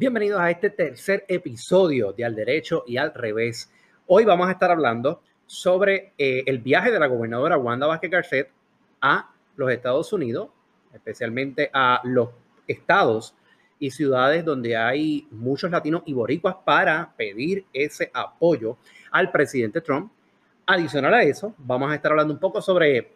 Bienvenidos a este tercer episodio de Al Derecho y al Revés. Hoy vamos a estar hablando sobre eh, el viaje de la gobernadora Wanda Vázquez Garcet a los Estados Unidos, especialmente a los estados y ciudades donde hay muchos latinos y boricuas para pedir ese apoyo al presidente Trump. Adicional a eso, vamos a estar hablando un poco sobre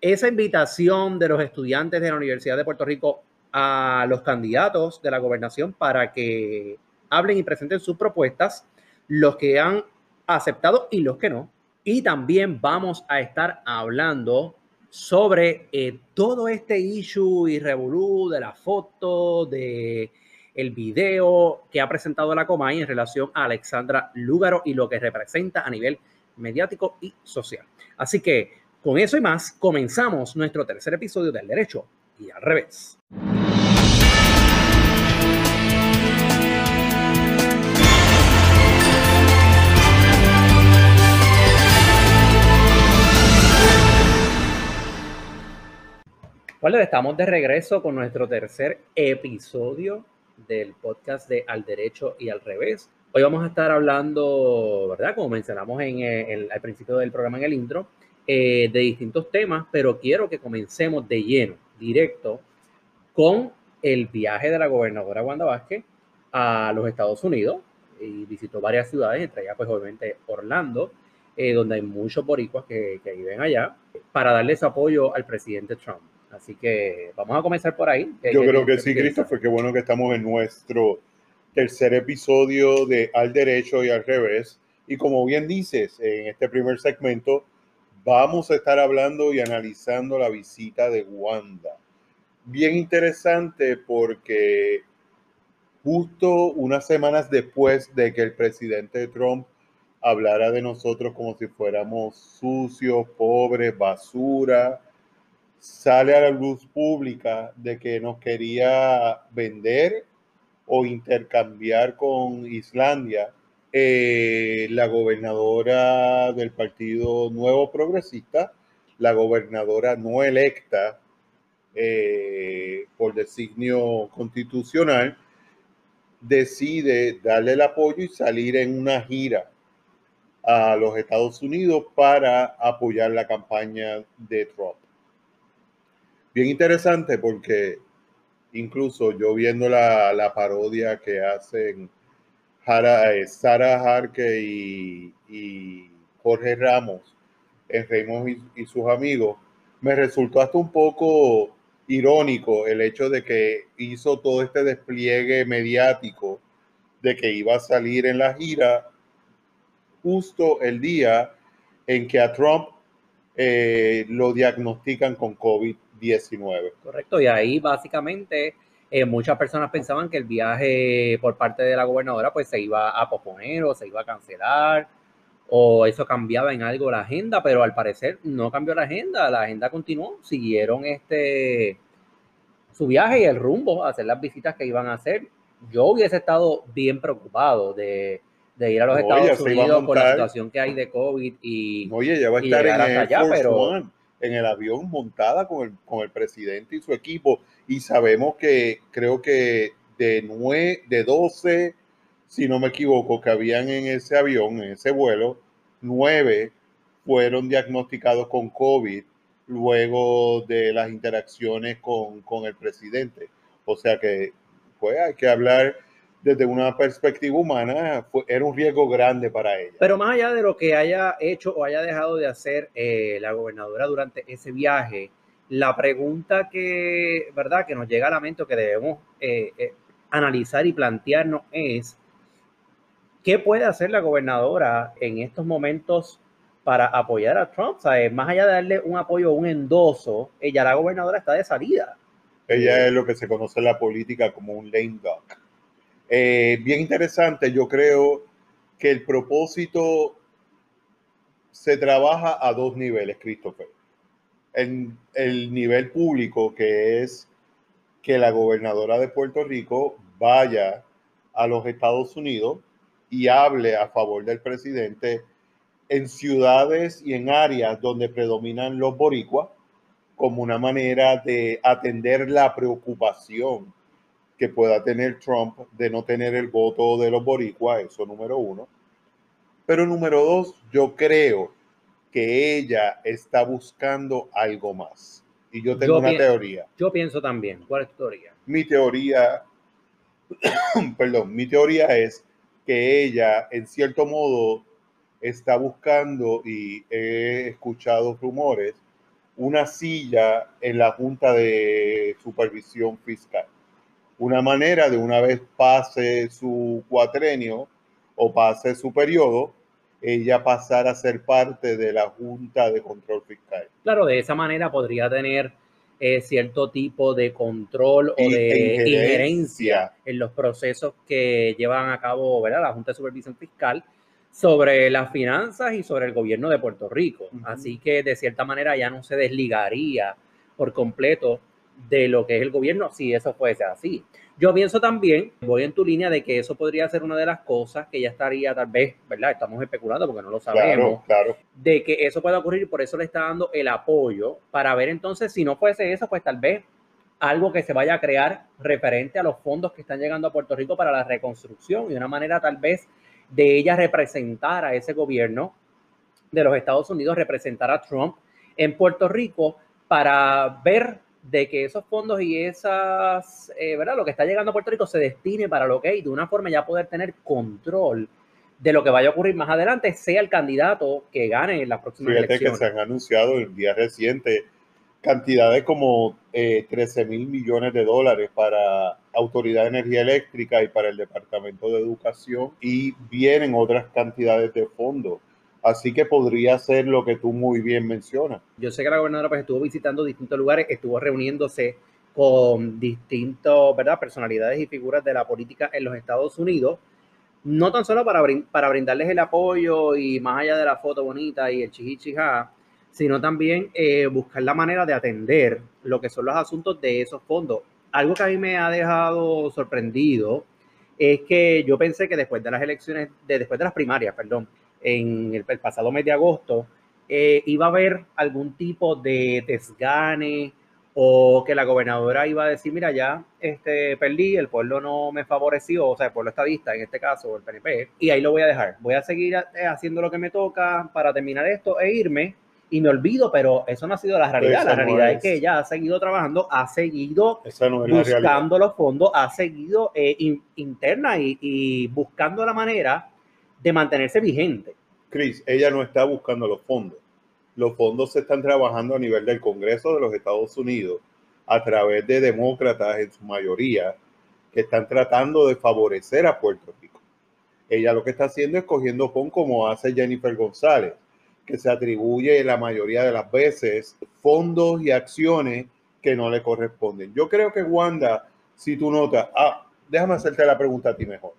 esa invitación de los estudiantes de la Universidad de Puerto Rico a los candidatos de la gobernación para que hablen y presenten sus propuestas, los que han aceptado y los que no. Y también vamos a estar hablando sobre eh, todo este issue y revolú de la foto, de el video que ha presentado la Comay en relación a Alexandra Lúgaro y lo que representa a nivel mediático y social. Así que con eso y más, comenzamos nuestro tercer episodio del Derecho y al revés. Bueno, estamos de regreso con nuestro tercer episodio del podcast de Al Derecho y al Revés. Hoy vamos a estar hablando, ¿verdad? Como mencionamos en el, al principio del programa en el intro, eh, de distintos temas, pero quiero que comencemos de lleno, directo, con el viaje de la gobernadora Wanda Vázquez a los Estados Unidos y visitó varias ciudades, entre ellas pues obviamente Orlando, eh, donde hay muchos boricuas que, que viven allá, para darles apoyo al presidente Trump. Así que vamos a comenzar por ahí. Yo creo que sí, Christopher, qué bueno que estamos en nuestro tercer episodio de Al Derecho y al Revés. Y como bien dices, en este primer segmento vamos a estar hablando y analizando la visita de Wanda. Bien interesante porque justo unas semanas después de que el presidente Trump hablara de nosotros como si fuéramos sucios, pobres, basura, sale a la luz pública de que nos quería vender o intercambiar con Islandia, eh, la gobernadora del Partido Nuevo Progresista, la gobernadora no electa eh, por designio constitucional, decide darle el apoyo y salir en una gira a los Estados Unidos para apoyar la campaña de Trump. Bien interesante porque incluso yo viendo la, parodia que hacen eh, Sara Harke y, Jorge Ramos en Raymond y, sus amigos, me resultó hasta un poco irónico el hecho de que hizo todo este despliegue mediático de que iba a salir en la gira justo el día en que a Trump eh, lo diagnostican con COVID 19. Correcto, y ahí básicamente eh, muchas personas pensaban que el viaje por parte de la gobernadora pues se iba a posponer o se iba a cancelar o eso cambiaba en algo la agenda, pero al parecer no cambió la agenda, la agenda continuó, siguieron este su viaje y el rumbo a hacer las visitas que iban a hacer. Yo hubiese estado bien preocupado de, ir a los Estados Unidos por la situación que hay de COVID y, Oye, ya va a estar en allá, pero en el avión montada con el, con el presidente y su equipo. Y sabemos que creo que de, nueve, de 12, si no me equivoco, que habían en ese avión, en ese vuelo, nueve fueron diagnosticados con COVID luego de las interacciones con, con el presidente. O sea que pues hay que hablar desde una perspectiva humana, era un riesgo grande para ella. Pero más allá de lo que haya hecho o haya dejado de hacer eh, la gobernadora durante ese viaje, la pregunta que, ¿verdad? que nos llega a la mente o que debemos eh, eh, analizar y plantearnos es, ¿qué puede hacer la gobernadora en estos momentos para apoyar a Trump? más allá de darle un apoyo un endoso, ella, la gobernadora, está de salida. Ella es lo que se conoce en la política como un lame duck eh, bien interesante, yo creo que el propósito se trabaja a dos niveles, Christopher. En el nivel público, que es que la gobernadora de Puerto Rico vaya a los Estados Unidos y hable a favor del presidente en ciudades y en áreas donde predominan los boricuas como una manera de atender la preocupación que pueda tener Trump de no tener el voto de los boricuas, eso número uno. Pero número dos, yo creo que ella está buscando algo más. Y yo tengo una teoría. Yo pienso también. ¿Cuál es tu teoría? Mi teoría, perdón, mi teoría es que ella, en cierto modo, está buscando, y he escuchado rumores, una silla en la Junta de Supervisión Fiscal. Una manera de una vez pase su cuatrenio o pase su periodo, ella pasar a ser parte de la Junta de Control Fiscal. Claro, de esa manera podría tener eh, cierto tipo de control o de injerencia. en los procesos que llevan a cabo ¿verdad? la Junta de Supervisión Fiscal sobre las finanzas y sobre el gobierno de Puerto Rico. Así que de cierta manera ya no se desligaría por completo de lo que es el gobierno si eso fuese así. Yo pienso también, voy en tu línea de que eso podría ser una de las cosas que ya estaría tal vez, ¿verdad? Estamos especulando porque no lo sabemos. Claro, De que eso pueda ocurrir y por eso le está dando el apoyo para ver entonces si no fuese eso, pues tal vez algo que se vaya a crear referente a los fondos que están llegando a Puerto Rico para la reconstrucción y una manera tal vez de ella representar a ese gobierno de los Estados Unidos, representar a Trump en Puerto Rico para ver de que esos fondos y esas, eh, ¿verdad? Lo que está llegando a Puerto Rico se destine para lo que hay, de una forma ya poder tener control de lo que vaya a ocurrir más adelante, sea el candidato que gane en las próximas Fíjate que se han anunciado en día reciente cantidades como 13 eh, mil millones de dólares para Autoridad de Energía Eléctrica y para el Departamento de Educación y vienen otras cantidades de fondos. Así que podría ser lo que tú muy bien mencionas. Yo sé que la gobernadora pues, estuvo visitando distintos lugares, estuvo reuniéndose con distintos, ¿verdad? Personalidades y figuras de la política en los Estados Unidos, no tan solo para, para brindarles el apoyo y más allá de la foto bonita y el chichichijá, sino también eh, buscar la manera de atender lo que son los asuntos de esos fondos. Algo que a mí me ha dejado sorprendido es que yo pensé que después de las elecciones, de, después de las primarias, perdón, en el, pasado mes de agosto, eh, iba a haber algún tipo de desgane o que la gobernadora iba a decir, mira, ya este, perdí, el pueblo no me favoreció, o sea, el pueblo estadista en este caso, el PNP, y ahí lo voy a dejar. Voy a seguir eh, haciendo lo que me toca para terminar esto e irme y me olvido, pero eso no ha sido la realidad. la realidad es. que ella ha seguido trabajando, ha seguido buscando los fondos, ha seguido eh, interna y, buscando la manera de mantenerse vigente. Cris, ella no está buscando los fondos. Los fondos se están trabajando a nivel del Congreso de los Estados Unidos a través de demócratas en su mayoría que están tratando de favorecer a Puerto Rico. Ella lo que está haciendo es cogiendo con como hace Jennifer González que se atribuye la mayoría de las veces fondos y acciones que no le corresponden. Yo creo que Wanda, si tú notas, ah, déjame hacerte la pregunta a ti mejor.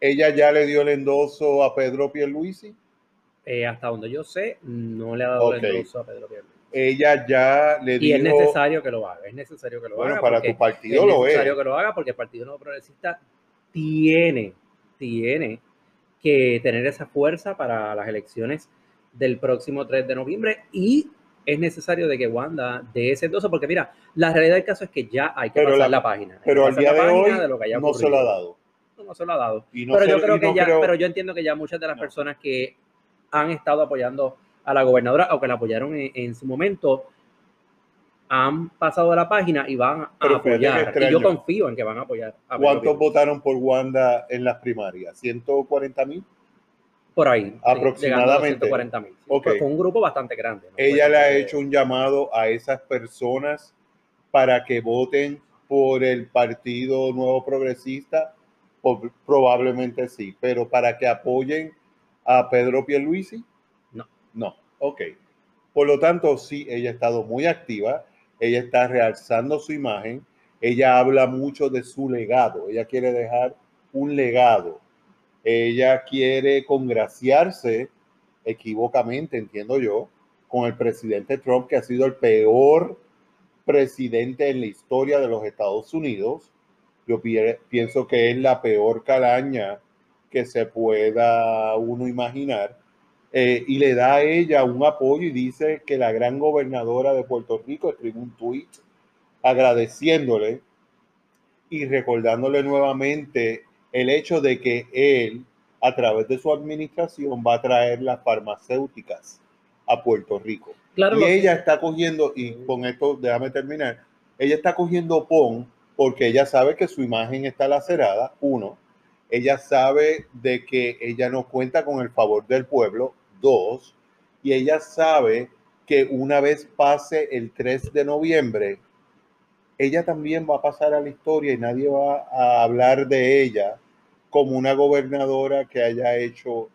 ¿Ella ya le dio el endoso a Pedro Pierluisi? Eh, hasta donde yo sé, no le ha dado el endoso a Pedro Pierluisi. Ella ya le dio. Y es necesario que lo haga, es necesario que lo bueno, haga. para tu partido lo es. Es necesario que lo haga porque el Partido Nuevo Progresista tiene, tiene que tener esa fuerza para las elecciones del próximo 3 de noviembre y es necesario de que Wanda dé ese endoso, porque mira, la realidad del caso es que ya hay que pasar la, página. Pero al día de hoy no se lo ha dado. No, se lo ha dado. pero yo creo que ya, pero yo entiendo que ya muchas de las personas que han estado apoyando a la gobernadora o que la apoyaron en, su momento han pasado a la página y van a apoyar. Y yo confío en que van a apoyar. ¿Cuántos votaron por Wanda en las primarias? ¿140 mil? por ahí. Aproximadamente. 140 mil. Fue un grupo bastante grande. Ella le ha hecho un llamado a esas personas para que voten por el Partido Nuevo Progresista. Probablemente sí, pero para que apoyen a Pedro Pierluisi. No. No, ok. Por lo tanto, sí, ella ha estado muy activa, ella está realzando su imagen, ella habla mucho de su legado, ella quiere dejar un legado ella quiere congraciarse equivocamente, entiendo yo, con el presidente Trump, que ha sido el peor presidente en la historia de los Estados Unidos. Yo pienso que es la peor calaña que se pueda uno imaginar. Eh, y le da a ella un apoyo y dice que la gran gobernadora de Puerto Rico escribe un tweet agradeciéndole y recordándole nuevamente el hecho de que él, a través de su administración, va a traer las farmacéuticas a Puerto Rico. Claro, y ella está cogiendo, y con esto déjame terminar, ella está cogiendo PON porque ella sabe que su imagen está lacerada, uno, ella sabe de que ella no cuenta con el favor del pueblo, dos, y ella sabe que una vez pase el 3 de noviembre, ella también va a pasar a la historia y nadie va a hablar de ella como una gobernadora que haya hecho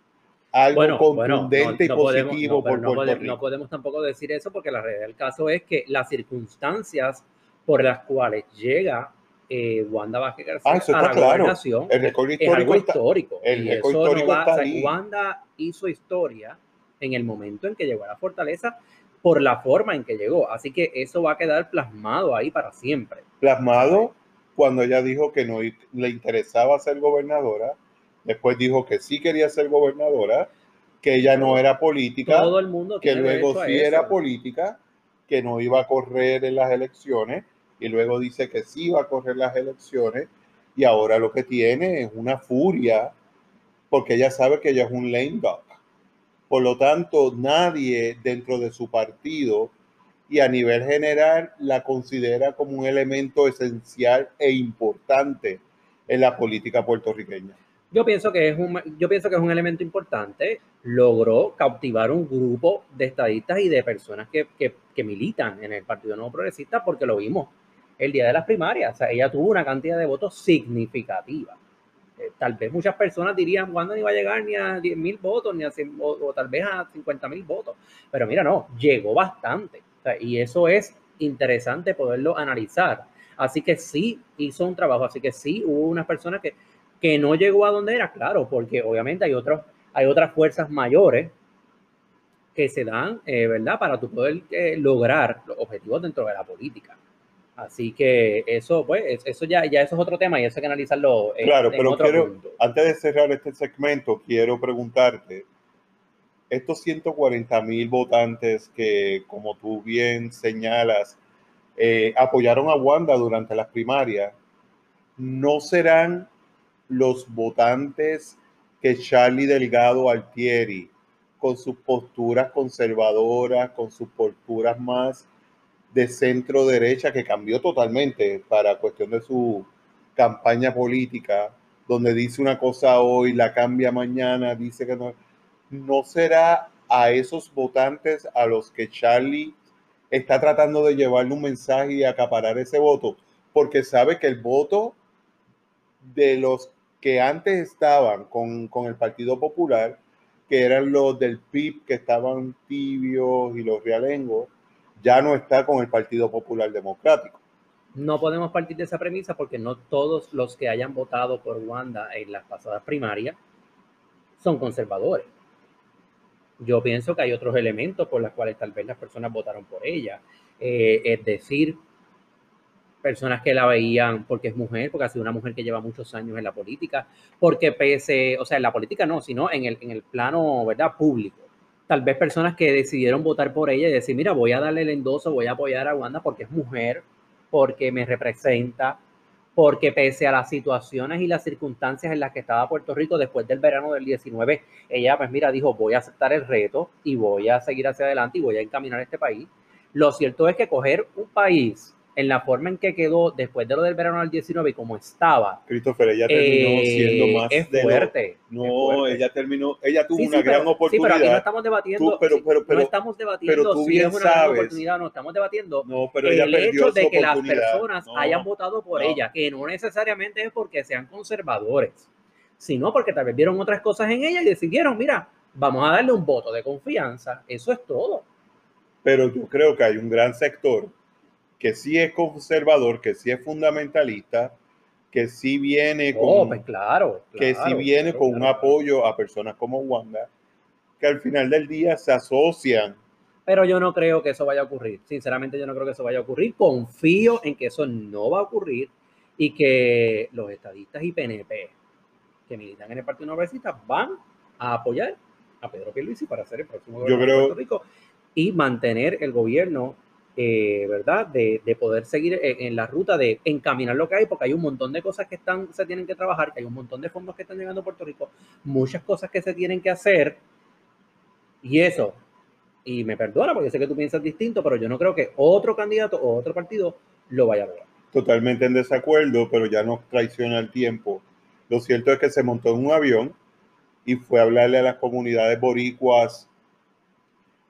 algo Bueno, bueno, contundente no- no y podemos- positivo no, pero por no Puerto podemos, Rico. no podemos tampoco decir eso porque la realidad del caso es que las circunstancias por las cuales llega eh, Wanda Vázquez García Ah, eso a está la claro. gobernación El récord es algo histórico está, histórico. el y eso no histórico va- está o sea. Wanda hizo historia en el momento en que llegó a la fortaleza por la forma en que llegó. Así que eso va a quedar plasmado ahí para siempre. plasmado cuando ella dijo que no le interesaba ser gobernadora, después dijo que sí quería ser gobernadora, que ella no era política, Todo el mundo que luego a sí eso. era política, que no iba a correr en las elecciones, y luego dice que sí iba a correr las elecciones, y ahora lo que tiene es una furia, porque ella sabe que ella es un lame duck. Por lo tanto, nadie dentro de su partido y a nivel general la considera como un elemento esencial e importante en la política puertorriqueña. Yo pienso que es un, yo pienso que es un elemento importante. Logró cautivar un grupo de estadistas y de personas que, que, que militan en el Partido Nuevo Progresista porque lo vimos el día de las primarias. O sea, ella tuvo una cantidad de votos significativa. Eh, tal vez muchas personas dirían, ¿cuándo no iba a llegar ni a 10 mil votos, ni a, cien- o, o tal vez a 50 mil votos? Pero mira, no, llegó bastante. O sea, y eso es interesante poderlo analizar. Así que sí hizo un trabajo, así que sí hubo unas personas que, que no llegó a donde era, claro, porque obviamente hay, otros, hay otras fuerzas mayores que se dan, eh, ¿verdad? Para tú poder eh, lograr los objetivos dentro de la política. Así que eso, pues, es- eso ya, ya eso es otro tema y eso hay que analizarlo en, Claro, en pero otro quiero- punto. Antes de cerrar este segmento, quiero preguntarte, estos 140 mil votantes que, como tú bien señalas, eh, apoyaron a Wanda durante las primarias, ¿no serán los votantes que Charlie Delgado Altieri, con sus posturas conservadoras, con sus posturas más de centro derecha, que cambió totalmente para cuestión de su campaña política, donde dice una cosa hoy, la cambia mañana, dice que no, no será a esos votantes a los que Charlie está tratando de llevarle un mensaje y acaparar ese voto, porque sabe que el voto de los que antes estaban con, con el Partido Popular, que eran los del PIB que estaban tibios y los realengos, ya no está con el Partido Popular Democrático. No podemos partir de esa premisa porque no todos los que hayan votado por Wanda en las pasadas primarias son conservadores. Yo pienso que hay otros elementos por los cuales tal vez las personas votaron por ella. Eh, es decir, personas que la veían porque es mujer, porque ha sido una mujer que lleva muchos años en la política, porque pese, o sea, en la política no, sino en el, en el plano, ¿verdad?, público. Tal vez personas que decidieron votar por ella y decir, mira, voy a darle el endoso, voy a apoyar a Wanda porque es mujer, porque me representa, porque pese a las situaciones y las circunstancias en las que estaba Puerto Rico después del verano del 19, ella pues mira, dijo, voy a aceptar el reto y voy a seguir hacia adelante y voy a encaminar este país. Lo cierto es que coger un país en la forma en que quedó después de lo del verano del 19 y como estaba, Christopher, ella terminó eh, siendo más es de lo- fuerte. es No, fuerte. ella terminó, ella tuvo Sí, una sí, gran pero, sí, oportunidad. pero aquí no estamos debatiendo, Tú, pero- pero- pero- no estamos debatiendo pero tú si bien es una gran oportunidad no, estamos debatiendo No, pero ella el hecho de que las oportunidad. personas No, hayan votado por no. ella, que no necesariamente es porque sean conservadores, sino porque tal vez vieron otras cosas en ella y decidieron, mira, vamos a darle un voto de confianza. Eso es todo. Pero yo creo que hay un gran sector que sí es conservador, que sí es fundamentalista, que sí viene con, Oh, pues claro. que sí claro, viene claro, con un claro. apoyo a personas como Wanda, que al final del día se asocian. Pero yo no creo que eso vaya a ocurrir. Sinceramente, yo no creo que eso vaya a ocurrir. Confío en que eso no va a ocurrir y que los estadistas y PNP que militan en el Partido Progresista van a apoyar a Pedro Pierluisi para ser el próximo gobernador creo- de Puerto Rico y mantener el gobierno eh, ¿verdad? De, de, poder seguir en, la ruta de encaminar lo que hay, porque hay un montón de cosas que están, se tienen que trabajar, hay un montón de fondos que están llegando a Puerto Rico, muchas cosas que se tienen que hacer, y eso, y me perdona porque sé que tú piensas distinto, pero yo no creo que otro candidato o otro partido lo vaya a lograr. Totalmente en desacuerdo, pero ya nos traiciona el tiempo. Lo cierto es que se montó en un avión y fue a hablarle a las comunidades boricuas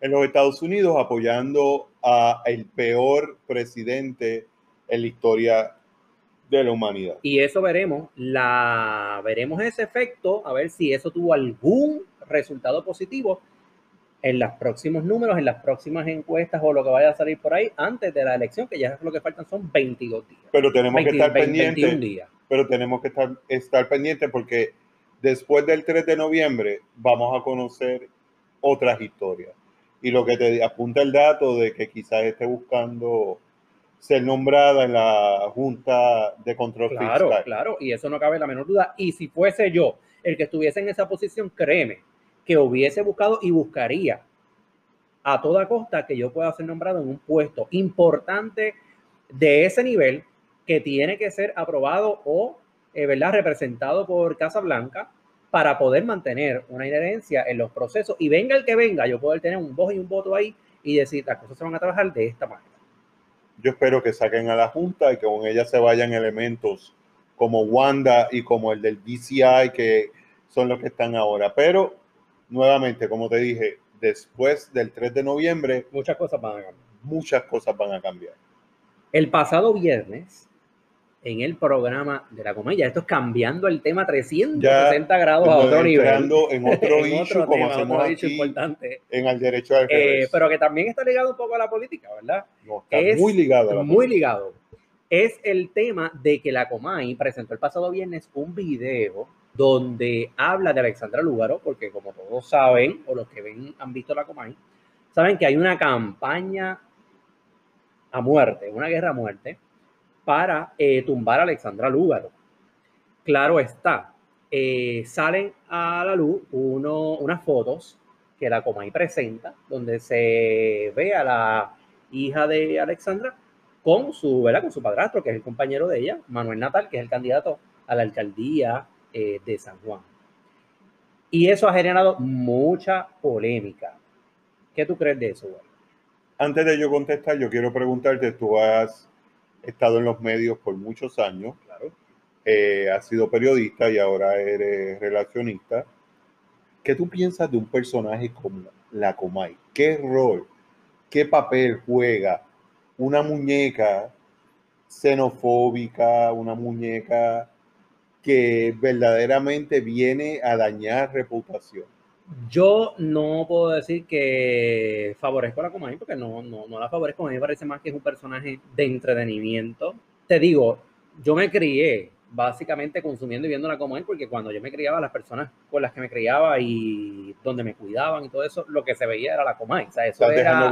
en los Estados Unidos apoyando a el peor presidente en la historia de la humanidad. Y eso veremos, la veremos ese efecto, a ver si eso tuvo algún resultado positivo en los próximos números, en las próximas encuestas o lo que vaya a salir por ahí antes de la elección, que ya es lo que faltan son 22 días. Pero tenemos que estar pendientes. Pero tenemos que estar, estar pendientes porque después del 3 de noviembre vamos a conocer otras historias y lo que te apunta el dato de que quizás esté buscando ser nombrada en la Junta de Control claro, Fiscal. Claro, y eso no cabe la menor duda. Y si fuese yo el que estuviese en esa posición, créeme que hubiese buscado y buscaría a toda costa que yo pueda ser nombrado en un puesto importante de ese nivel que tiene que ser aprobado o, eh, ¿verdad?, representado por Casa Blanca para poder mantener una inherencia en los procesos y venga el que venga, yo poder tener un voz y un voto ahí y decir, las cosas se van a trabajar de esta manera. Yo espero que saquen a la Junta y que con ella se vayan elementos como Wanda y como el del DCI, que son los que están ahora. Pero, nuevamente, como te dije, después del 3 de noviembre, muchas cosas van a cambiar. Muchas cosas van a cambiar. El pasado viernes, en el programa de la comedia. Esto es cambiando el tema 360 grados a otro nivel. en otro issue, como hacemos aquí, importante. en el derecho al eh, Pero que también está ligado un poco a la política, ¿verdad? No, está muy ligado. muy ligado. Es el tema de que la Comay presentó el pasado viernes un video donde habla de Alexandra Lúgaro, porque como todos saben, o los que ven han visto la Comay, saben que hay una campaña a muerte, una guerra a muerte, para eh, tumbar a Alexandra Lúgaro. Claro está, eh, salen a la luz unas fotos que la Comay presenta, donde se ve a la hija de Alexandra con su, con su padrastro, que es el compañero de ella, Manuel Natal, que es el candidato a la alcaldía eh, de San Juan. Y eso ha generado mucha polémica. ¿Qué tú crees de eso, Antes de yo contestar, yo quiero preguntarte, tú has estado en los medios por muchos años, claro. Eh, has sido periodista y ahora eres relacionista. ¿Qué tú piensas de un personaje como la Comay? ¿Qué rol, qué papel juega una muñeca xenofóbica, una muñeca que verdaderamente viene a dañar reputación? Yo no puedo decir que favorezco a la Comay porque no, no, no la favorezco. A mí me parece más que es un personaje de entretenimiento. Te digo, yo me crié básicamente consumiendo y viendo la Comay porque cuando yo me criaba, las personas con las que me criaba y donde me cuidaban y todo eso, lo que se veía era la Comay. O sea, eso, era,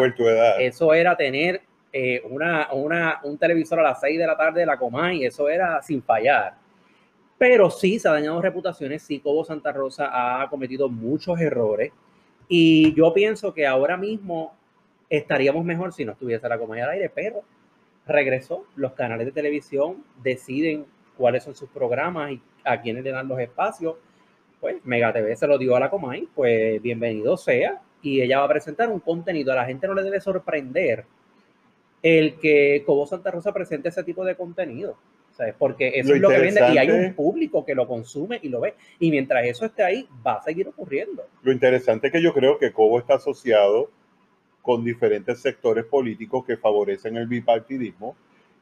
eso era tener eh, una, una, un televisor a las 6 de la tarde de la Comay, eso era sin fallar pero sí se ha dañado reputaciones, sí Cobo Santa Rosa ha cometido muchos errores y yo pienso que ahora mismo estaríamos mejor si no estuviese la comedia al aire, pero regresó, los canales de televisión deciden cuáles son sus programas y a quiénes le dan los espacios. Pues Mega TV se lo dio a la Comay, pues bienvenido sea. Y ella va a presentar un contenido. A la gente no le debe sorprender el que Cobo Santa Rosa presente ese tipo de contenido. Porque eso es lo que vende y hay un público que lo consume y lo ve. Y mientras eso esté ahí, va a seguir ocurriendo. Lo interesante es que yo creo que Cobo está asociado con diferentes sectores políticos que favorecen el bipartidismo.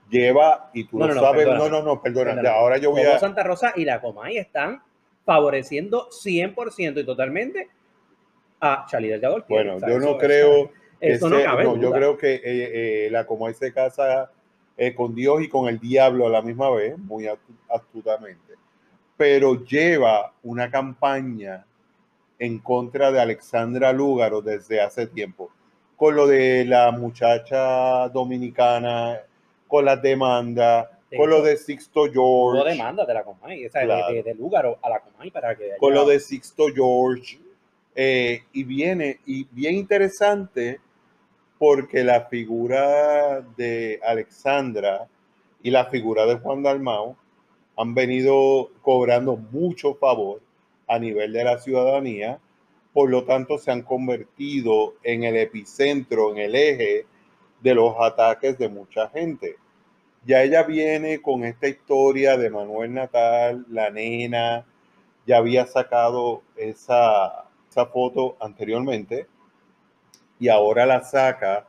Lleva, y tú lo sabes, no, no, no, perdona, ahora yo voy a... Santa Rosa y la Comay están favoreciendo 100% y totalmente a Charlie Delgado. Bueno, yo no creo... Eso no cabe no, yo creo que eh, eh, la Comay se casa eh, con Dios y con el diablo a la misma vez, muy astutamente, pero lleva una campaña en contra de Alexandra Lúgaro desde hace tiempo, con lo de la muchacha dominicana, con las demandas, con lo de Sixto George. No demanda de la Comay, o sea, de, Lúgaro a la Comay para que... Con lo de Sixto George. Eh, y viene, y bien interesante, porque la figura de Alexandra y la figura de Juan Dalmau han venido cobrando mucho favor a nivel de la ciudadanía, por lo tanto se han convertido en el epicentro, en el eje de los ataques de mucha gente. Ya ella viene con esta historia de Manuel Natal, la nena, ya había sacado esa, esa foto anteriormente y ahora la saca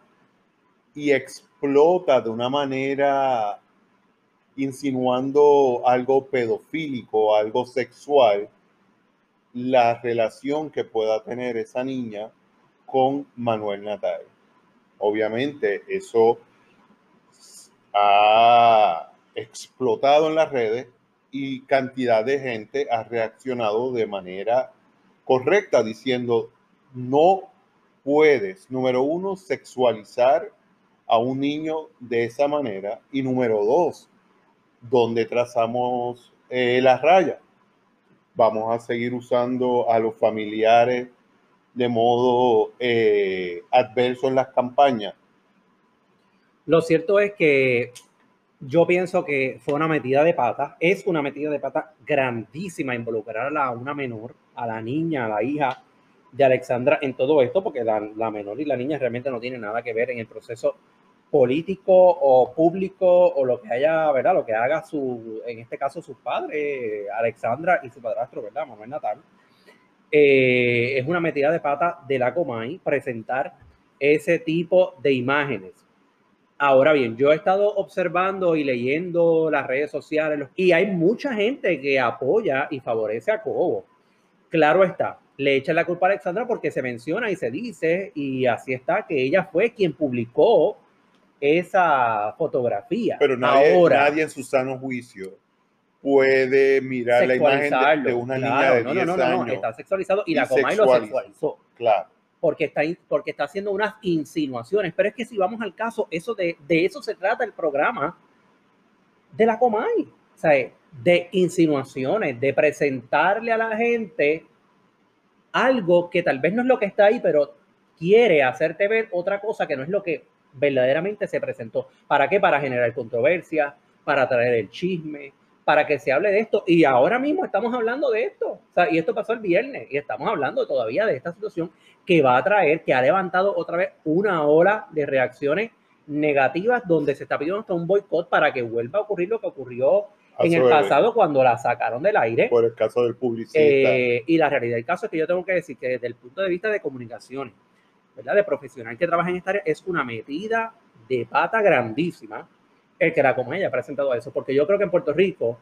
y explota de una manera insinuando algo pedofílico, algo sexual, la relación que pueda tener esa niña con Manuel Natal. Obviamente eso ha explotado en las redes y cantidad de gente ha reaccionado de manera correcta diciendo no puedes, número uno, sexualizar a un niño de esa manera y número dos, donde trazamos eh, la raya. Vamos a seguir usando a los familiares de modo eh, adverso en las campañas. Lo cierto es que yo pienso que fue una metida de pata, es una metida de pata grandísima involucrar a una menor, a la niña, a la hija de Alexandra en todo esto, porque la, la menor y la niña realmente no tienen nada que ver en el proceso político o público o lo que haya, ¿verdad? Lo que haga su, en este caso sus padres, Alexandra y su padrastro, ¿verdad? Manuel Natal. Eh, es una metida de pata de la Comay presentar ese tipo de imágenes. Ahora bien, yo he estado observando y leyendo las redes sociales y hay mucha gente que apoya y favorece a Cobo. Claro está, le echa la culpa a Alexandra porque se menciona y se dice, y así está, que ella fue quien publicó esa fotografía. Pero nadie, Ahora, nadie en su sano juicio puede mirar la imagen de, una niña de 10 no, no, no, no, está sexualizado y, la Comay lo sexualizó. Claro. Porque está, porque está haciendo unas insinuaciones. Pero es que si vamos al caso, eso de, de eso se trata el programa de la Comay. O sea, de insinuaciones, de presentarle a la gente algo que tal vez no es lo que está ahí, pero quiere hacerte ver otra cosa que no es lo que verdaderamente se presentó. ¿Para qué? Para generar controversia, para traer el chisme, para que se hable de esto. Y ahora mismo estamos hablando de esto. O sea, y esto pasó el viernes y estamos hablando todavía de esta situación que va a traer, que ha levantado otra vez una ola de reacciones negativas donde se está pidiendo hasta un boicot para que vuelva a ocurrir lo que ocurrió en el pasado cuando la sacaron del aire. Por el caso del publicista. Eh, y la realidad del caso es que yo tengo que decir que desde el punto de vista de comunicaciones, ¿verdad? De profesional que trabaja en esta área, es una metida de pata grandísima el que la como ella ha presentado eso, porque yo creo que en Puerto Rico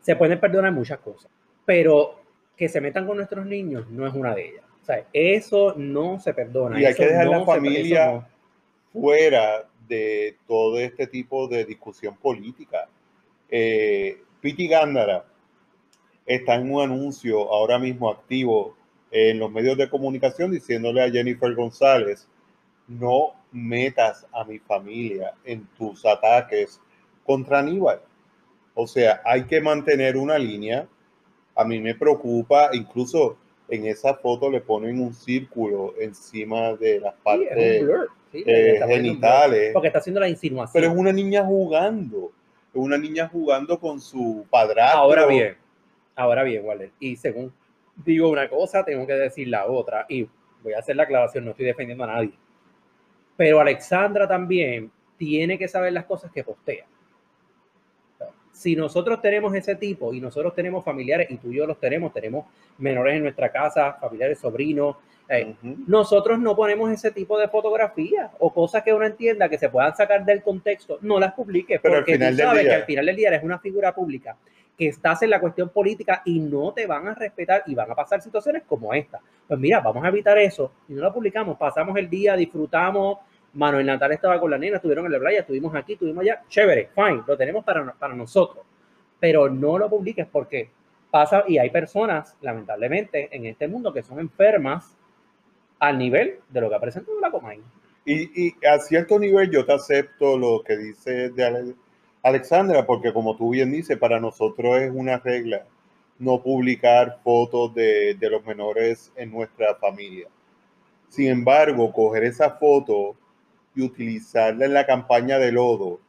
se pueden perdonar muchas cosas, pero que se metan con nuestros niños no es una de ellas. O sea, eso no se perdona. Y hay que dejar la familia fuera de todo este tipo de discusión política. Eh, Piti Gándara está en un anuncio ahora mismo activo en los medios de comunicación diciéndole a Jennifer González, no metas a mi familia en tus ataques contra Aníbal. O sea, hay que mantener una línea. A mí me preocupa, incluso en esa foto le ponen un círculo encima de las partes eh, genitales. Porque está haciendo la insinuación. Pero es una niña jugando. Una niña jugando con su padrastro. Ahora bien, ahora bien, Waller. Y según digo una cosa, tengo que decir la otra. Y voy a hacer la aclaración, no estoy defendiendo a nadie. Pero Alexandra también tiene que saber las cosas que postea. Si nosotros tenemos ese tipo y nosotros tenemos familiares, y tú y yo los tenemos, tenemos menores en nuestra casa, familiares, sobrinos, eh, nosotros no ponemos ese tipo de fotografías o cosas que uno entienda que se puedan sacar del contexto, no las publiques, Pero porque tú sabes que al final del día eres una figura pública que estás en la cuestión política y no te van a respetar y van a pasar situaciones como esta. Pues mira, vamos a evitar eso y no la publicamos, pasamos el día, disfrutamos. Manuel Natal estaba con la nena, estuvieron en la playa, estuvimos aquí, estuvimos allá, chévere, fine, lo tenemos para, para nosotros, pero no lo publiques porque pasa y hay personas, lamentablemente, en este mundo que son enfermas al nivel de lo que ha presentado la Comay. Y, y a cierto nivel yo te acepto lo que dice de Alexandra, porque como tú bien dices, para nosotros es una regla no publicar fotos de, los menores en nuestra familia. Sin embargo, coger esa foto y utilizarla en la campaña de lodo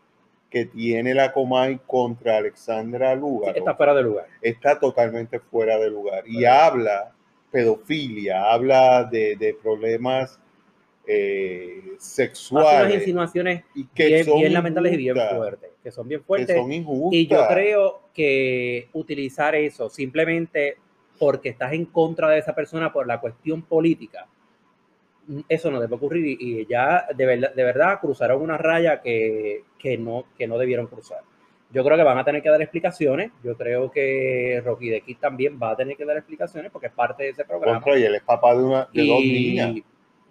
que tiene la Comay contra Alexandra Lugar. está fuera de lugar. Está totalmente fuera de lugar. Y habla pedofilia, habla de, problemas eh, sexuales. unas insinuaciones y que son bien lamentables y bien fuertes. Que son bien fuertes. son injustas. Y yo creo que utilizar eso simplemente porque estás en contra de esa persona por la cuestión política, eso no debe ocurrir y, ya de verdad, de verdad cruzaron una raya que, que, no, que no debieron cruzar. Yo creo que van a tener que dar explicaciones. Yo creo que Rocky de Kid también va a tener que dar explicaciones porque es parte de ese programa. y él es papá de, una, de dos niñas.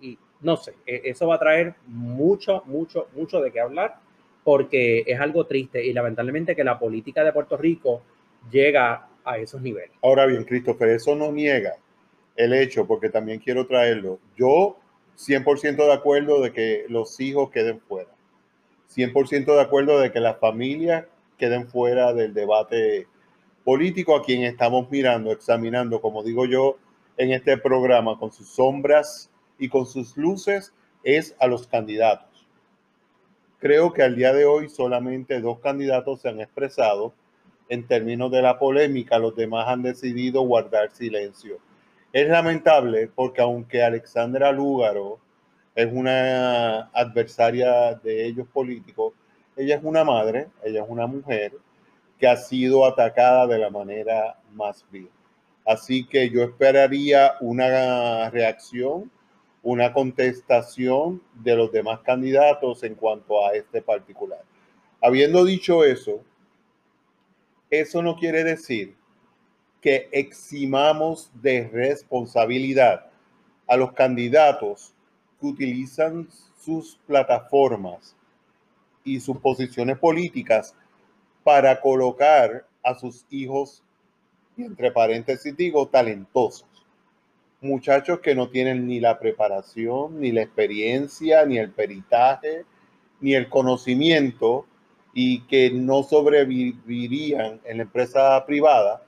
Y no sé, e, eso va a traer mucho, mucho, mucho de qué hablar porque es algo triste y lamentablemente que la política de Puerto Rico llega a esos niveles. Ahora bien, Christopher, eso no niega el hecho, porque también quiero traerlo. Yo 100% de acuerdo de que los hijos queden fuera. 100% de acuerdo de que las familias queden fuera del debate político a quien estamos mirando, examinando, como digo yo, en este programa, con sus sombras y con sus luces, es a los candidatos. Creo que al día de hoy solamente dos candidatos se han expresado en términos de la polémica, los demás han decidido guardar silencio. Es lamentable porque aunque Alexandra Lúgaro es una adversaria de ellos políticos, ella es una madre, ella es una mujer que ha sido atacada de la manera más vil. Así que yo esperaría una reacción, una contestación de los demás candidatos en cuanto a este particular. Habiendo dicho eso, eso no quiere decir que eximamos de responsabilidad a los candidatos que utilizan sus plataformas y sus posiciones políticas para colocar a sus hijos, entre paréntesis digo, talentosos. Muchachos que no tienen ni la preparación, ni la experiencia, ni el peritaje, ni el conocimiento y que no sobrevivirían en la empresa privada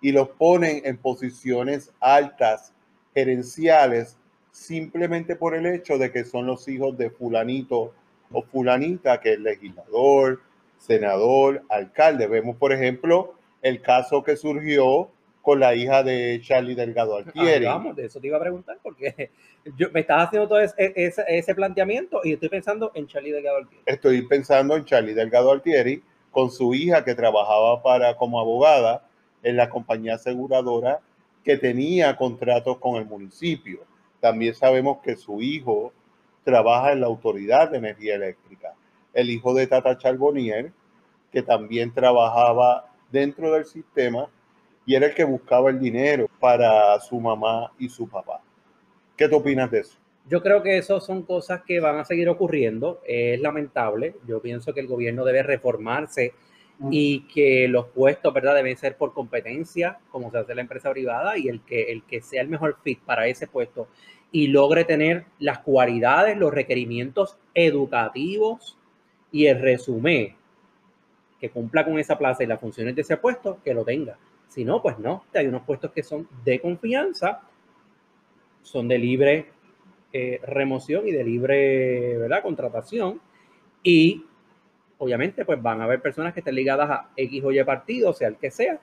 y los ponen en posiciones altas, gerenciales, simplemente por el hecho de que son los hijos de fulanito o fulanita, que es legislador, senador, alcalde. Vemos, por ejemplo, el caso que surgió con la hija de Charlie Delgado Altieri. vamos, de eso te iba a preguntar, porque yo, me estás haciendo todo ese, ese, planteamiento y estoy pensando en Charlie Delgado Altieri. Estoy pensando en Charlie Delgado Altieri con su hija que trabajaba para como abogada en la compañía aseguradora que tenía contratos con el municipio. También sabemos que su hijo trabaja en la Autoridad de Energía Eléctrica. El hijo de Tata Charbonnier, que también trabajaba dentro del sistema y era el que buscaba el dinero para su mamá y su papá. ¿Qué te opinas de eso? Yo creo que eso son cosas que van a seguir ocurriendo. Es lamentable. Yo pienso que el gobierno debe reformarse y que los puestos, ¿verdad? Deben ser por competencia, como se hace en la empresa privada, y el que, el que sea el mejor fit para ese puesto y logre tener las cualidades, los requerimientos educativos y el resumen que cumpla con esa plaza y las funciones de ese puesto, que lo tenga. Si no, pues no. Hay unos puestos que son de confianza, son de libre eh, remoción y de libre ¿verdad? contratación. Y obviamente, pues van a haber personas que estén ligadas a X o Y partido, sea el que sea,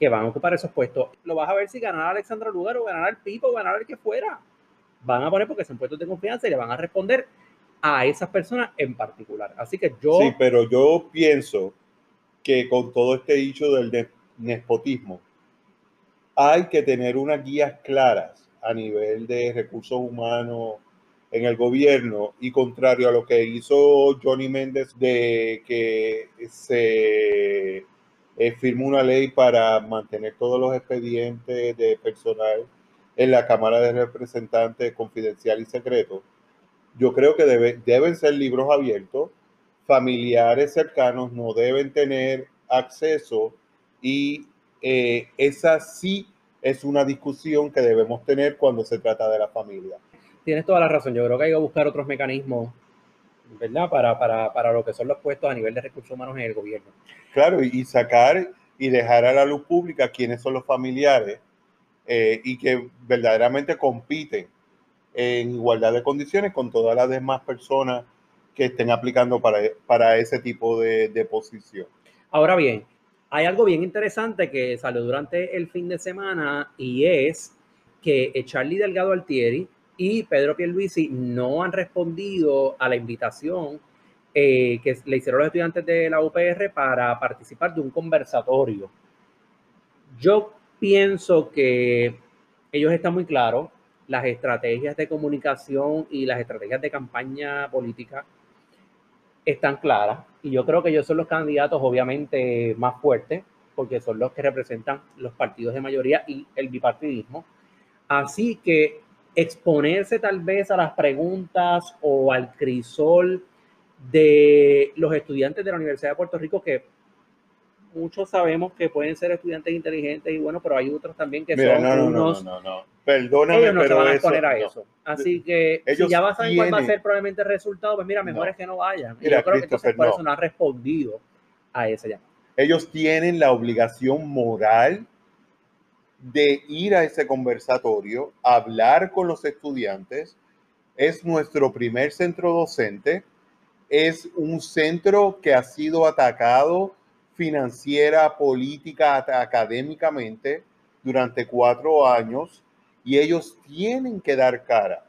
que van a ocupar esos puestos. Lo vas a ver si ganará Alexandra Lugar o ganará el Pipo o ganará el que fuera. Van a poner porque son puestos de confianza y le van a responder a esas personas en particular. Así que yo... Sí, pero yo pienso que con todo este dicho del nepotismo, hay que tener unas guías claras a nivel de recursos humanos, en el gobierno y contrario a lo que hizo Johnny Méndez de que se eh, firmó una ley para mantener todos los expedientes de personal en la Cámara de Representantes confidencial y secreto, yo creo que deben ser libros abiertos, familiares cercanos no deben tener acceso y eh, esa sí es una discusión que debemos tener cuando se trata de la familia tienes toda la razón. Yo creo que hay que buscar otros mecanismos, ¿verdad? Para, para, para lo que son los puestos a nivel de recursos humanos en el gobierno. Claro, y sacar y dejar a la luz pública quiénes son los familiares eh, y que verdaderamente compiten en igualdad de condiciones con todas las demás personas que estén aplicando para, para ese tipo de, de posición. Ahora bien, hay algo bien interesante que salió durante el fin de semana y es que Charlie Delgado Altieri y Pedro Pierluisi no han respondido a la invitación eh, que le hicieron los estudiantes de la UPR para participar de un conversatorio. Yo pienso que ellos están muy claros, las estrategias de comunicación y las estrategias de campaña política están claras y yo creo que ellos son los candidatos obviamente más fuertes porque son los que representan los partidos de mayoría y el bipartidismo. Así que exponerse tal vez a las preguntas o al crisol de los estudiantes de la Universidad de Puerto Rico que muchos sabemos que pueden ser estudiantes inteligentes y bueno, pero hay otros también que son no, no, unos... No, no, no, Perdóname, ellos no pero se van a eso, exponer a no. eso. Así que Ellos si ya vas a cuál va a ser probablemente el resultado, pues mira, mejor No. es que no vayan. Y Mira, yo creo que entonces por no. eso no han respondido a ese llamado. Ellos tienen la obligación moral de ir a ese conversatorio, hablar con los estudiantes. Es nuestro primer centro docente. Es un centro que ha sido atacado financiera, política, académicamente durante cuatro años y ellos tienen que dar cara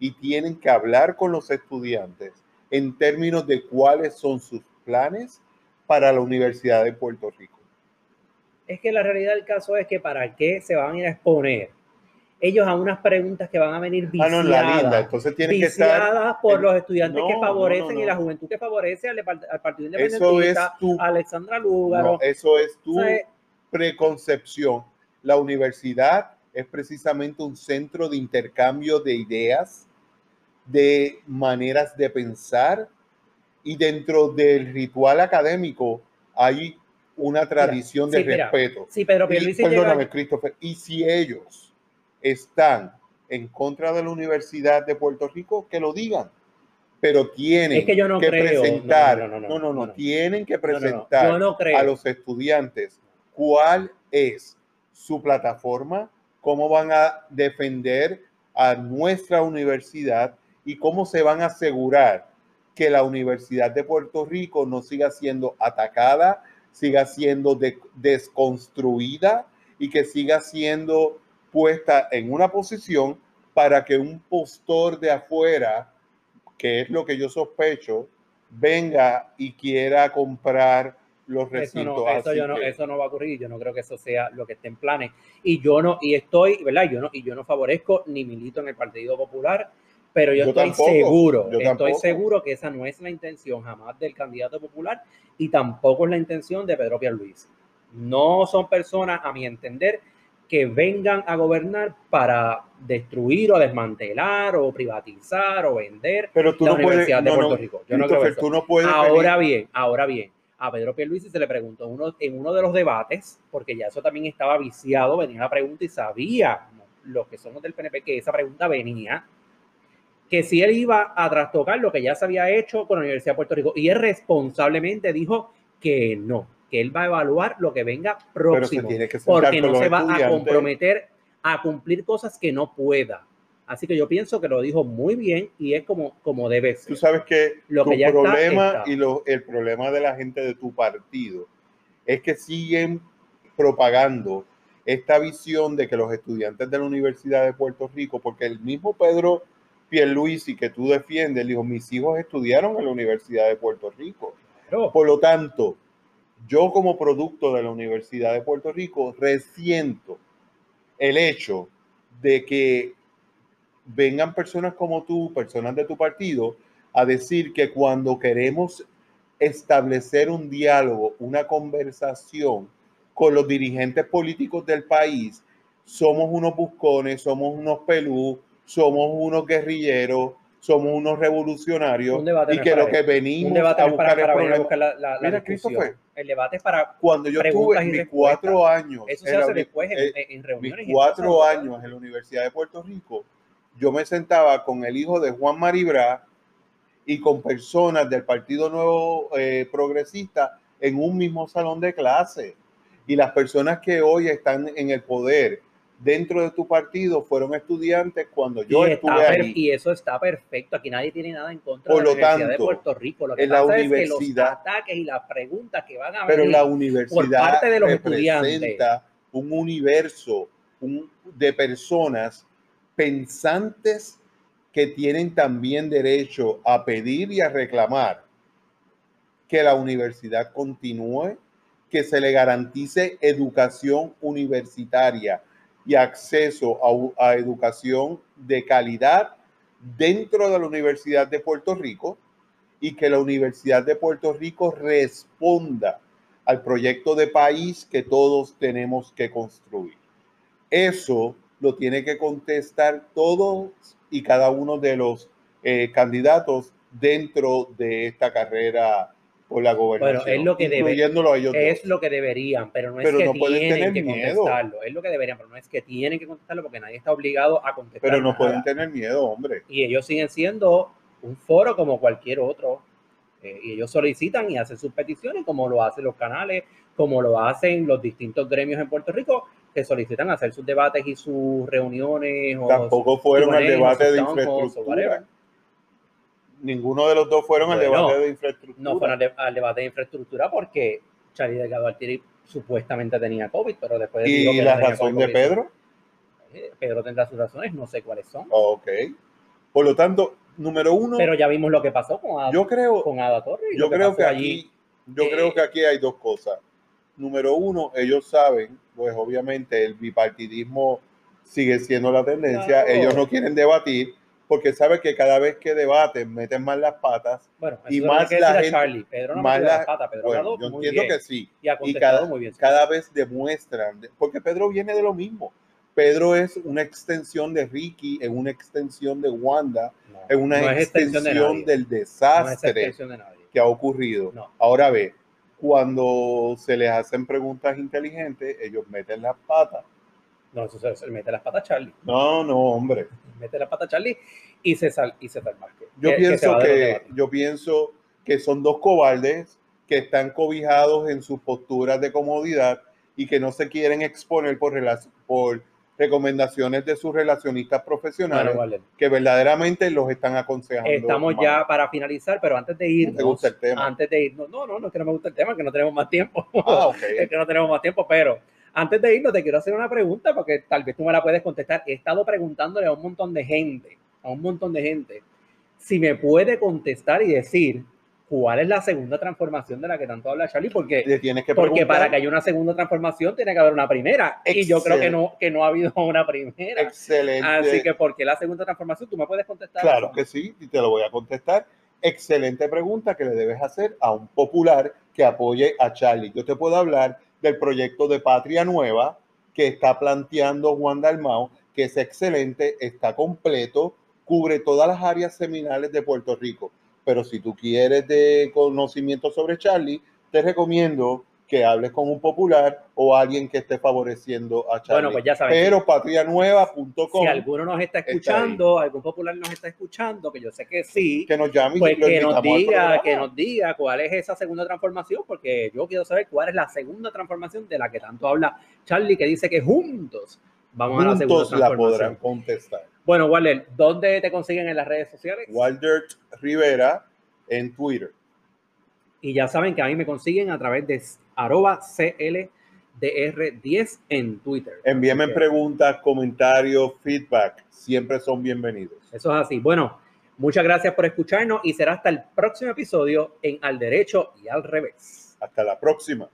y tienen que hablar con los estudiantes en términos de cuáles son sus planes para la Universidad de Puerto Rico. Es que la realidad del caso es que para qué se van a exponer ellos a unas preguntas que van a venir Ah, viciadas, no, en la linda. Entonces tienen que estar. por en- los estudiantes no, que no, favorecen no, y la no. juventud que favorece al, al Partido Eso es Independentista, tu, a Alexandra Lúgaro. no, eso es tu O sea, preconcepción. La universidad es precisamente un centro de intercambio de ideas, de maneras de pensar y dentro del ritual académico hay una tradición de sí, mira, respeto. sí, Pedro Y, perdóname, llega- Christopher, y si ellos están en contra de la Universidad de Puerto Rico, que lo digan. Pero tienen que, presentar, no no no, tienen que presentar a los estudiantes cuál es su plataforma, cómo van a defender a nuestra universidad y cómo se van a asegurar que la Universidad de Puerto Rico no siga siendo atacada, siga siendo de, desconstruida y que siga siendo puesta en una posición para que un postor de afuera, que es lo que yo sospecho, venga y quiera comprar los Eso recintos. no, eso, yo no, que- eso no va a ocurrir. Yo no creo que eso sea lo que esté en planes. Y yo no, y estoy, ¿verdad? Yo no, y yo no favorezco ni milito en el Partido Popular, pero yo, Yo estoy tampoco, seguro, yo estoy tampoco. seguro que esa no es la intención jamás del candidato popular y tampoco es la intención de Pedro Pierluisi. No son personas, a mi entender, que vengan a gobernar para destruir o desmantelar o privatizar o vender pero tú la no puedes, Universidad de no, Puerto no, Rico. Yo no creo Christopher, eso. tú no puedes Ahora bien, ahora bien, a Pedro Pierluisi se le preguntó uno, en uno de los debates, porque ya eso también estaba viciado, venía la pregunta y sabía los que somos del PNP que esa pregunta venía, que si él iba a trastocar lo que ya se había hecho con la Universidad de Puerto Rico, y él responsablemente dijo que no, que él va a evaluar lo que venga próximo, tiene que porque no se va a comprometer a cumplir cosas que no pueda. Así que yo pienso que lo dijo muy bien y es como, como debe ser. Tú sabes que Lo tu que ya está, problema está. y lo- el problema de la gente de tu partido es que siguen propagando esta visión de que los estudiantes de la Universidad de Puerto Rico, porque el mismo Pedro Pierluisi que tú defiendes, dijo, mis hijos estudiaron en la Universidad de Puerto Rico. Pero, Por lo tanto, yo como producto de la Universidad de Puerto Rico resiento el hecho de que vengan personas como tú, personas de tu partido, a decir que cuando queremos establecer un diálogo, una conversación con los dirigentes políticos del país, somos unos buscones, somos unos pelú, somos unos guerrilleros, somos unos revolucionarios Un y que lo para que venimos a para, buscar el para venir a problema. buscar la, la- Mira. Christopher. El debate es para Cuando yo preguntas tuve y mis respuestas. cuatro años, eso se hace después en, eh, en- mis reuniones. y cuatro años en la Universidad de Puerto Rico, yo me sentaba con el hijo de Juan Maribra y con personas del Partido Nuevo eh, Progresista en un mismo salón de clase. Y las personas que hoy están en el poder dentro de tu partido fueron estudiantes cuando yo y, estuve ahí. y eso está perfecto. Aquí nadie tiene nada en contra Por de la lo Universidad de Puerto Rico. Lo que en la pasa es que universidad- los ataques y las preguntas que van a Pero la universidad parte de los representa estudiantes. un universo un- de personas pensantes que tienen también derecho a pedir y a reclamar que la universidad continúe, que se le garantice educación universitaria y acceso a, educación de calidad dentro de la Universidad de Puerto Rico y que la Universidad de Puerto Rico responda al proyecto de país que todos tenemos que construir. Eso lo tiene que contestar todos y cada uno de los eh, candidatos dentro de esta carrera por la gobernación, Bueno, es lo que debe- incluyéndolo a ellos Es lo que deberían, pero no es Pero que no tienen tener que miedo. contestarlo. Es lo que deberían, pero no es que tienen que contestarlo porque nadie está obligado a contestar. Pero no nada. pueden tener miedo, hombre. Y ellos siguen siendo un foro como cualquier otro. Eh, y ellos solicitan y hacen sus peticiones como lo hacen los canales, como lo hacen los distintos gremios en Puerto Rico, que solicitan hacer sus debates y sus reuniones. O Tampoco fueron al debate de o infraestructura. Ninguno de los dos fueron al Bueno, debate de infraestructura. no fueron al, de- al debate de infraestructura porque Charlie Delgado Altieri supuestamente tenía COVID, pero después dijo ¿Y que la razón de COVID. Pedro? Eh, Pedro tendrá sus razones, no sé cuáles son. Ok. Por lo tanto, número uno, Pero ya vimos lo que pasó con Ada, yo creo, con Ada Torres. yo creo que allí. aquí, yo eh, creo que aquí hay dos cosas. Número uno, ellos saben, pues obviamente el bipartidismo sigue siendo la tendencia. Claro. Ellos no quieren debatir porque saben que cada vez que debaten meten más las patas. Bueno, y más que la gente- Charlie. Pedro no más la- la pata, Pedro Bueno, yo muy entiendo bien que sí. y Y cada, muy bien. cada vez demuestran, porque Pedro viene de lo mismo. Pedro es una extensión de Ricky, es una extensión de Wanda, No, es una no es extensión de del No desastre extensión de nadie. que ha ocurrido. Ahora ve, cuando se les hacen preguntas inteligentes, ellos meten las patas. No, eso se, se mete las patas Charlie. No, no, hombre. Mete las patas a Charlie y se sal, y se Vázquez. Yo que- que pienso que, debates. yo pienso que son dos cobardes que están cobijados en sus posturas de comodidad y que no se quieren exponer por, por recomendaciones de sus relacionistas profesionales Bueno, vale. que verdaderamente los están aconsejando. Estamos mal. ya para finalizar, pero antes de ¿No irnos, te gusta el tema? antes de irnos, no, no, no es que no me gusta el tema, que no tenemos más tiempo. Ah, ok. es que no tenemos más tiempo, pero antes de irnos te quiero hacer una pregunta porque tal vez tú me la puedes contestar. He estado preguntándole a un montón de gente, a un montón de gente, si me puede contestar y decir cuál es la segunda transformación de la que tanto habla Charlie, porque, tienes que porque para que haya una segunda transformación tiene que haber una primera. Y yo creo que no, que no ha habido una primera. Excelente. Así que, ¿por qué la segunda transformación? Tú me puedes contestar. Claro eso? que sí, y te lo voy a contestar. Excelente pregunta que le debes hacer a un popular que apoye a Charlie. Yo te puedo hablar del proyecto de Patria Nueva que está planteando Juan Dalmao, que es excelente, está completo, cubre todas las áreas seminales de Puerto Rico. Pero si tú quieres de conocimiento sobre Charlie, te recomiendo que hables con un popular o alguien que esté favoreciendo a Charlie. Bueno, pues ya sabes. Pero patrianueva.com si alguno nos está escuchando, algún popular nos está escuchando, que yo sé que sí, que nos llame y pues que nos diga, que nos diga cuál es esa segunda transformación, porque yo quiero saber cuál es la segunda transformación de la que tanto habla Charlie, que dice que juntos vamos a la segunda Juntos la podrán transformación. contestar. Bueno, Waller, ¿dónde te consiguen en las redes sociales? Walter Rivera en Twitter. Y ya saben que a mí me consiguen a través de arroba CLDR10 en Twitter. Envíenme preguntas, comentarios, feedback. Siempre son bienvenidos. Eso es así. Bueno, muchas gracias por escucharnos y será hasta el próximo episodio en Al Derecho y Al Revés. Hasta la próxima.